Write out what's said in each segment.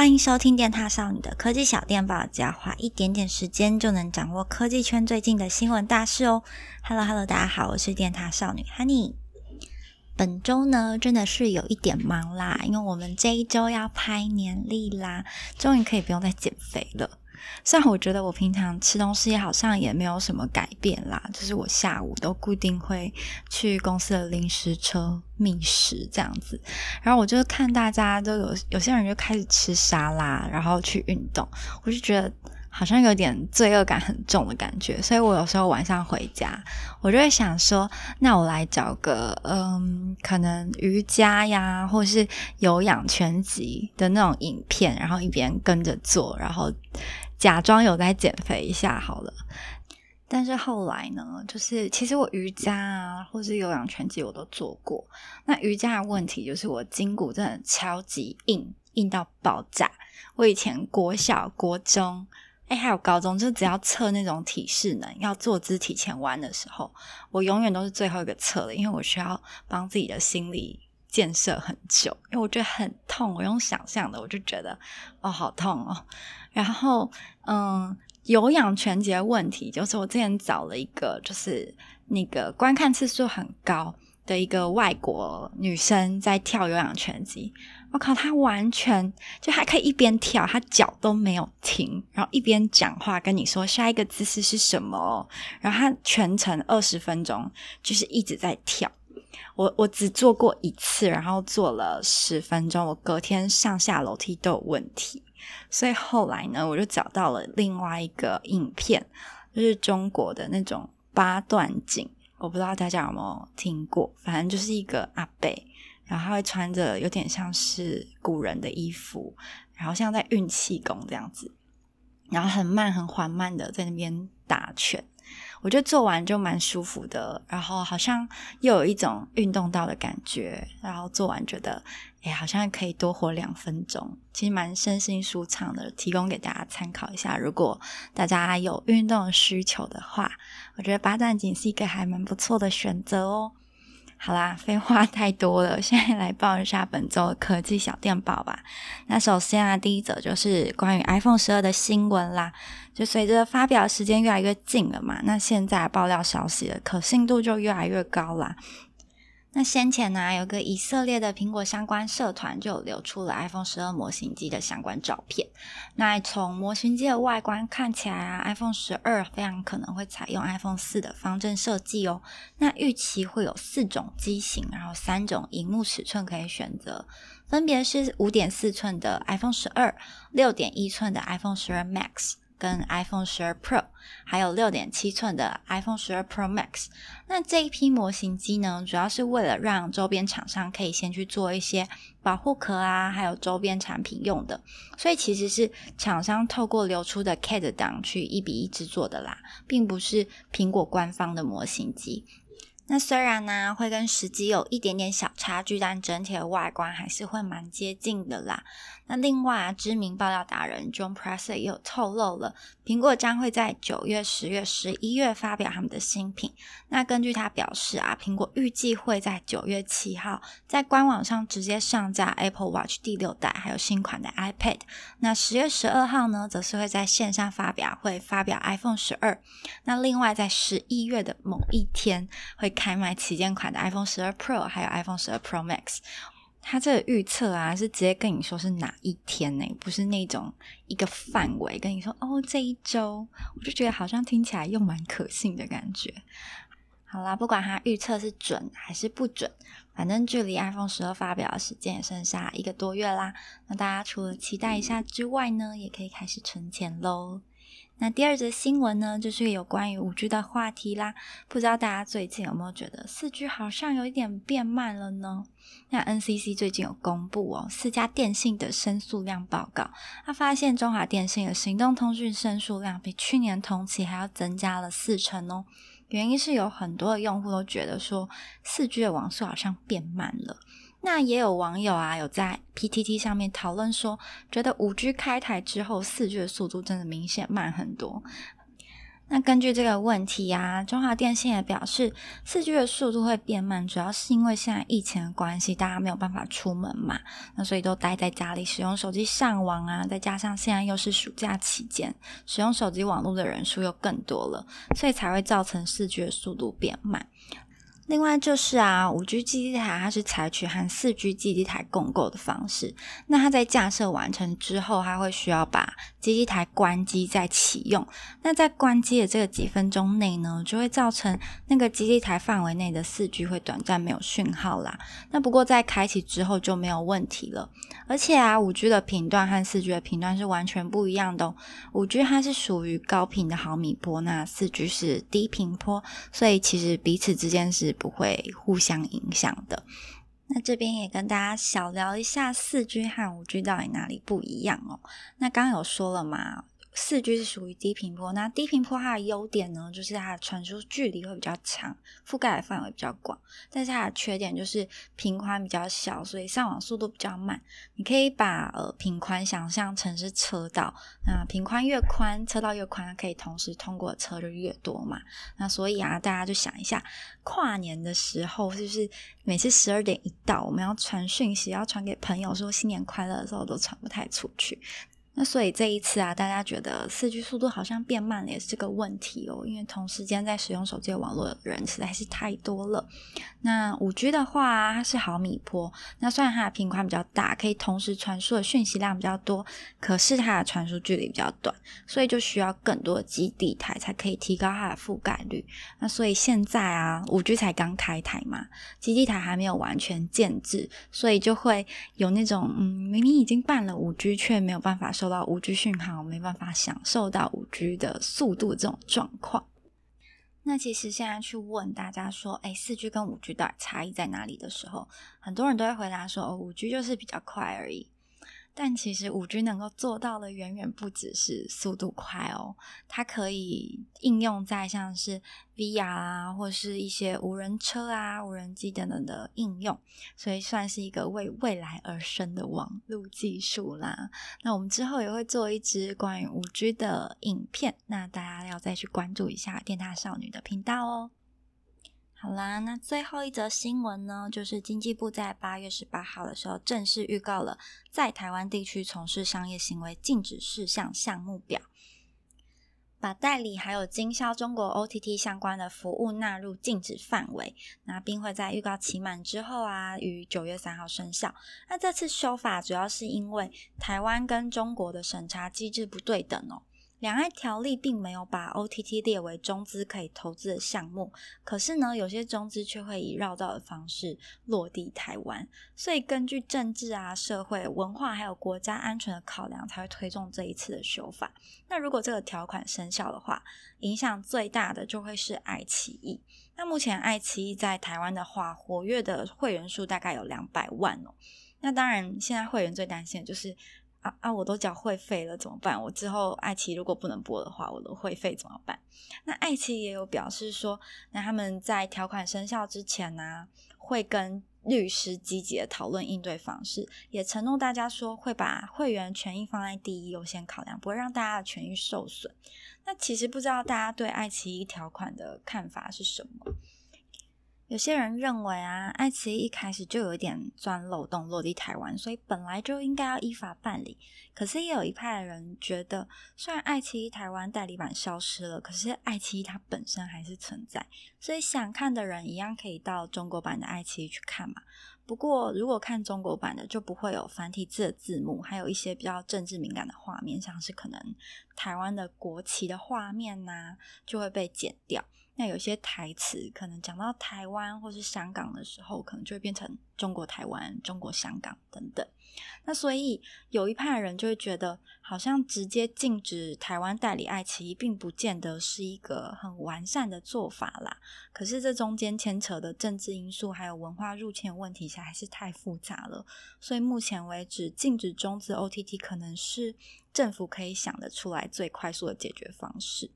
欢迎收听电塔少女的科技小电报，只要花一点点时间就能掌握科技圈最近的新闻大事哦。Hello Hello，大家好，我是电塔少女 Honey。本周呢，真的是有一点忙啦，因为我们这一周要拍年历啦，终于可以不用再减肥了。虽然我觉得我平常吃东西好像也没有什么改变啦，就是我下午都固定会去公司的零食车觅食这样子，然后我就看大家都有有些人就开始吃沙拉，然后去运动，我就觉得好像有点罪恶感很重的感觉，所以我有时候晚上回家，我就会想说，那我来找个嗯，可能瑜伽呀，或是有氧拳击的那种影片，然后一边跟着做，然后。假装有在减肥一下好了，但是后来呢，就是其实我瑜伽啊，或是有氧拳击我都做过。那瑜伽的问题就是我筋骨真的超级硬，硬到爆炸。我以前国小、国中，哎，还有高中，就只要测那种体适能，要坐姿体前弯的时候，我永远都是最后一个测的，因为我需要帮自己的心理建设很久，因为我觉得很痛。我用想象的，我就觉得哦，好痛哦。然后，嗯，有氧拳击的问题就是，我之前找了一个，就是那个观看次数很高的一个外国女生在跳有氧拳击。我靠，他完全就还可以一边跳，他脚都没有停，然后一边讲话跟你说下一个姿势是什么。然后他全程二十分钟就是一直在跳。我我只做过一次，然后做了十分钟，我隔天上下楼梯都有问题。所以后来呢，我就找到了另外一个影片，就是中国的那种八段锦，我不知道大家有没有听过。反正就是一个阿伯，然后他会穿着有点像是古人的衣服，然后像在运气功这样子，然后很慢很缓慢的在那边打拳。我觉得做完就蛮舒服的，然后好像又有一种运动到的感觉，然后做完觉得，哎，好像可以多活两分钟，其实蛮身心舒畅的，提供给大家参考一下。如果大家有运动需求的话，我觉得八段锦是一个还蛮不错的选择哦。好啦，废话 太多了，现在来报一下本周的科技小电报吧。那首先啊，第一则就是关于 iPhone 十二的新闻啦。就随着发表时间越来越近了嘛，那现在爆料消息的可信度就越来越高啦。那先前呢，有个以色列的苹果相关社团就流出了 iPhone 十二模型机的相关照片。那从模型机的外观看起来啊，iPhone 十二非常可能会采用 iPhone 四的方正设计哦。那预期会有四种机型，然后三种荧幕尺寸可以选择，分别是五点四寸的 iPhone 十二、六点一寸的 iPhone 十二 Max。跟 iPhone 十二 Pro，还有六点七寸的 iPhone 十二 Pro Max，那这一批模型机呢，主要是为了让周边厂商可以先去做一些保护壳啊，还有周边产品用的，所以其实是厂商透过流出的 CAD 档去一比一制作的啦，并不是苹果官方的模型机。那虽然呢，会跟实际有一点点小差距，但整体的外观还是会蛮接近的啦。那另外啊，知名爆料达人 John，Presser 也有透露了，苹果将会在九月、十月、十一月发表他们的新品。那根据他表示啊，苹果预计会在九月七号在官网上直接上架 Apple Watch 第六代，还有新款的 iPad。那十月十二号呢，则是会在线上发表会发表 iPhone 十二。那另外在十一月的某一天会。开卖旗舰款的 iPhone 十二 Pro，还有 iPhone 十二 Pro Max，它这个预测啊，是直接跟你说是哪一天呢？不是那种一个范围跟你说哦，这一周，我就觉得好像听起来又蛮可信的感觉。好啦，不管它预测是准还是不准，反正距离 iPhone 十二发表的时间也剩下一个多月啦。那大家除了期待一下之外呢，也可以开始存钱喽。那第二则新闻呢，就是有关于五 G 的话题啦。不知道大家最近有没有觉得四 G 好像有一点变慢了呢？那 NCC 最近有公布哦，四家电信的申诉量报告，他发现中华电信的行动通讯申诉量比去年同期还要增加了四成哦。原因是有很多的用户都觉得说，四 G 的网速好像变慢了。那也有网友啊，有在 PTT 上面讨论说，觉得五 G 开台之后，四 G 的速度真的明显慢很多。那根据这个问题啊，中华电信也表示，四 G 的速度会变慢，主要是因为现在疫情的关系，大家没有办法出门嘛，那所以都待在家里使用手机上网啊，再加上现在又是暑假期间，使用手机网络的人数又更多了，所以才会造成四 G 的速度变慢。另外就是啊，五 G 基地台它是采取和四 G 基地台共构的方式。那它在架设完成之后，它会需要把基地台关机再启用。那在关机的这个几分钟内呢，就会造成那个基地台范围内的四 G 会短暂没有讯号啦。那不过在开启之后就没有问题了。而且啊，五 G 的频段和四 G 的频段是完全不一样的哦。五 G 它是属于高频的毫米波，那四 G 是低频波，所以其实彼此之间是不会互相影响的。那这边也跟大家小聊一下四 G 和五 G 到底哪里不一样哦。那刚刚有说了嘛。四 G 是属于低频波，那低频波它的优点呢，就是它的传输距离会比较长，覆盖的范围比较广。但是它的缺点就是频宽比较小，所以上网速度比较慢。你可以把呃频宽想象成是车道，那频宽越宽，车道越宽，可以同时通过的车就越多嘛。那所以啊，大家就想一下，跨年的时候是不是每次十二点一到，我们要传讯息，要传给朋友说新年快乐的时候，都传不太出去。那所以这一次啊，大家觉得四 G 速度好像变慢了，也是这个问题哦。因为同时间在使用手机的网络的人实在是太多了。那五 G 的话，它是毫米波，那虽然它的频宽比较大，可以同时传输的讯息量比较多，可是它的传输距离比较短，所以就需要更多的基地台才可以提高它的覆盖率。那所以现在啊，五 G 才刚开台嘛，基地台还没有完全建置，所以就会有那种嗯，明明已经办了五 G，却没有办法受到五 G 讯号，没办法享受到五 G 的速度这种状况。那其实现在去问大家说，哎，四 G 跟五 G 到底差异在哪里的时候，很多人都会回答说，哦，五 G 就是比较快而已。但其实五 G 能够做到的远远不只是速度快哦，它可以应用在像是 VR 啊，或是一些无人车啊、无人机等等的应用，所以算是一个为未来而生的网络技术啦。那我们之后也会做一支关于五 G 的影片，那大家要再去关注一下电大少女的频道哦。好啦，那最后一则新闻呢，就是经济部在八月十八号的时候正式预告了在台湾地区从事商业行为禁止事项项目表，把代理还有经销中国 OTT 相关的服务纳入禁止范围，那并会在预告期满之后啊，于九月三号生效。那这次修法主要是因为台湾跟中国的审查机制不对等哦。两岸条例并没有把 OTT 列为中资可以投资的项目，可是呢，有些中资却会以绕道的方式落地台湾，所以根据政治啊、社会、文化还有国家安全的考量，才会推动这一次的修法。那如果这个条款生效的话，影响最大的就会是爱奇艺。那目前爱奇艺在台湾的话，活跃的会员数大概有两百万哦。那当然，现在会员最担心的就是。啊啊！我都缴会费了，怎么办？我之后爱奇艺如果不能播的话，我的会费怎么办？那爱奇艺也有表示说，那他们在条款生效之前呢、啊，会跟律师积极的讨论应对方式，也承诺大家说会把会员权益放在第一优先考量，不会让大家的权益受损。那其实不知道大家对爱奇艺条款的看法是什么？有些人认为啊，爱奇艺一开始就有点钻漏洞落地台湾，所以本来就应该要依法办理。可是也有一派人觉得，虽然爱奇艺台湾代理版消失了，可是爱奇艺它本身还是存在，所以想看的人一样可以到中国版的爱奇艺去看嘛。不过如果看中国版的，就不会有繁体字的字幕，还有一些比较政治敏感的画面，像是可能台湾的国旗的画面呐、就会被剪掉。那有些台词可能讲到台湾或是香港的时候，可能就会变成中国台湾、中国香港等等。那所以有一派人就会觉得，好像直接禁止台湾代理爱奇艺，并不见得是一个很完善的做法啦。可是这中间牵扯的政治因素还有文化入侵问题，实还是太复杂了。所以目前为止，禁止中资 OTT 可能是政府可以想得出来最快速的解决方式。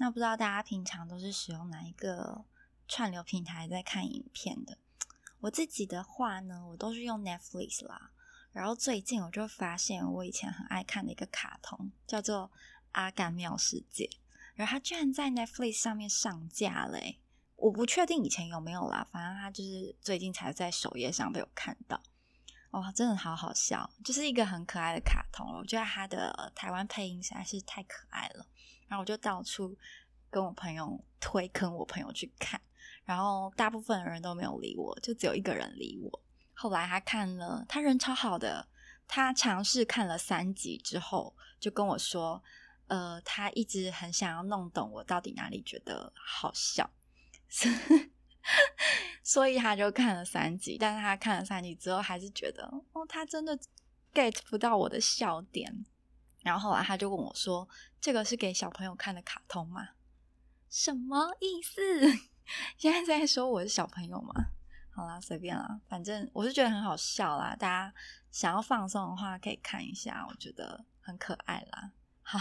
那不知道大家平常都是使用哪一个串流平台在看影片的？我自己的话呢，我都是用 Netflix 啦。然后最近我就发现，我以前很爱看的一个卡通叫做《阿甘妙世界》，然后它居然在 Netflix 上面上架嘞，我不确定以前有没有啦，反正他就是最近才在首页上被我看到。哇，真的好好笑，就是一个很可爱的卡通。我觉得他的台湾配音实在是太可爱了，然后我就到处跟我朋友推坑我朋友去看，然后大部分的人都没有理我，就只有一个人理我。后来他看了，他人超好的，他尝试看了三集之后，就跟我说，呃，他一直很想要弄懂我到底哪里觉得好笑。所以他就看了三集，但是他看了三集之后，还是觉得哦，他真的 get 不到我的笑点。然后后来他就问我说：“这个是给小朋友看的卡通吗？”什么意思？现在在说我是小朋友吗？好啦，随便啦，反正我是觉得很好笑啦。大家想要放松的话，可以看一下，我觉得很可爱啦。好，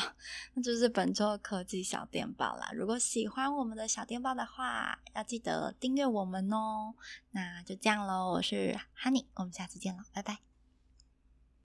那就是本周的科技小电报啦。如果喜欢我们的小电报的话，要记得订阅我们哦。那就这样喽，我是 Honey，我们下次见了，拜拜。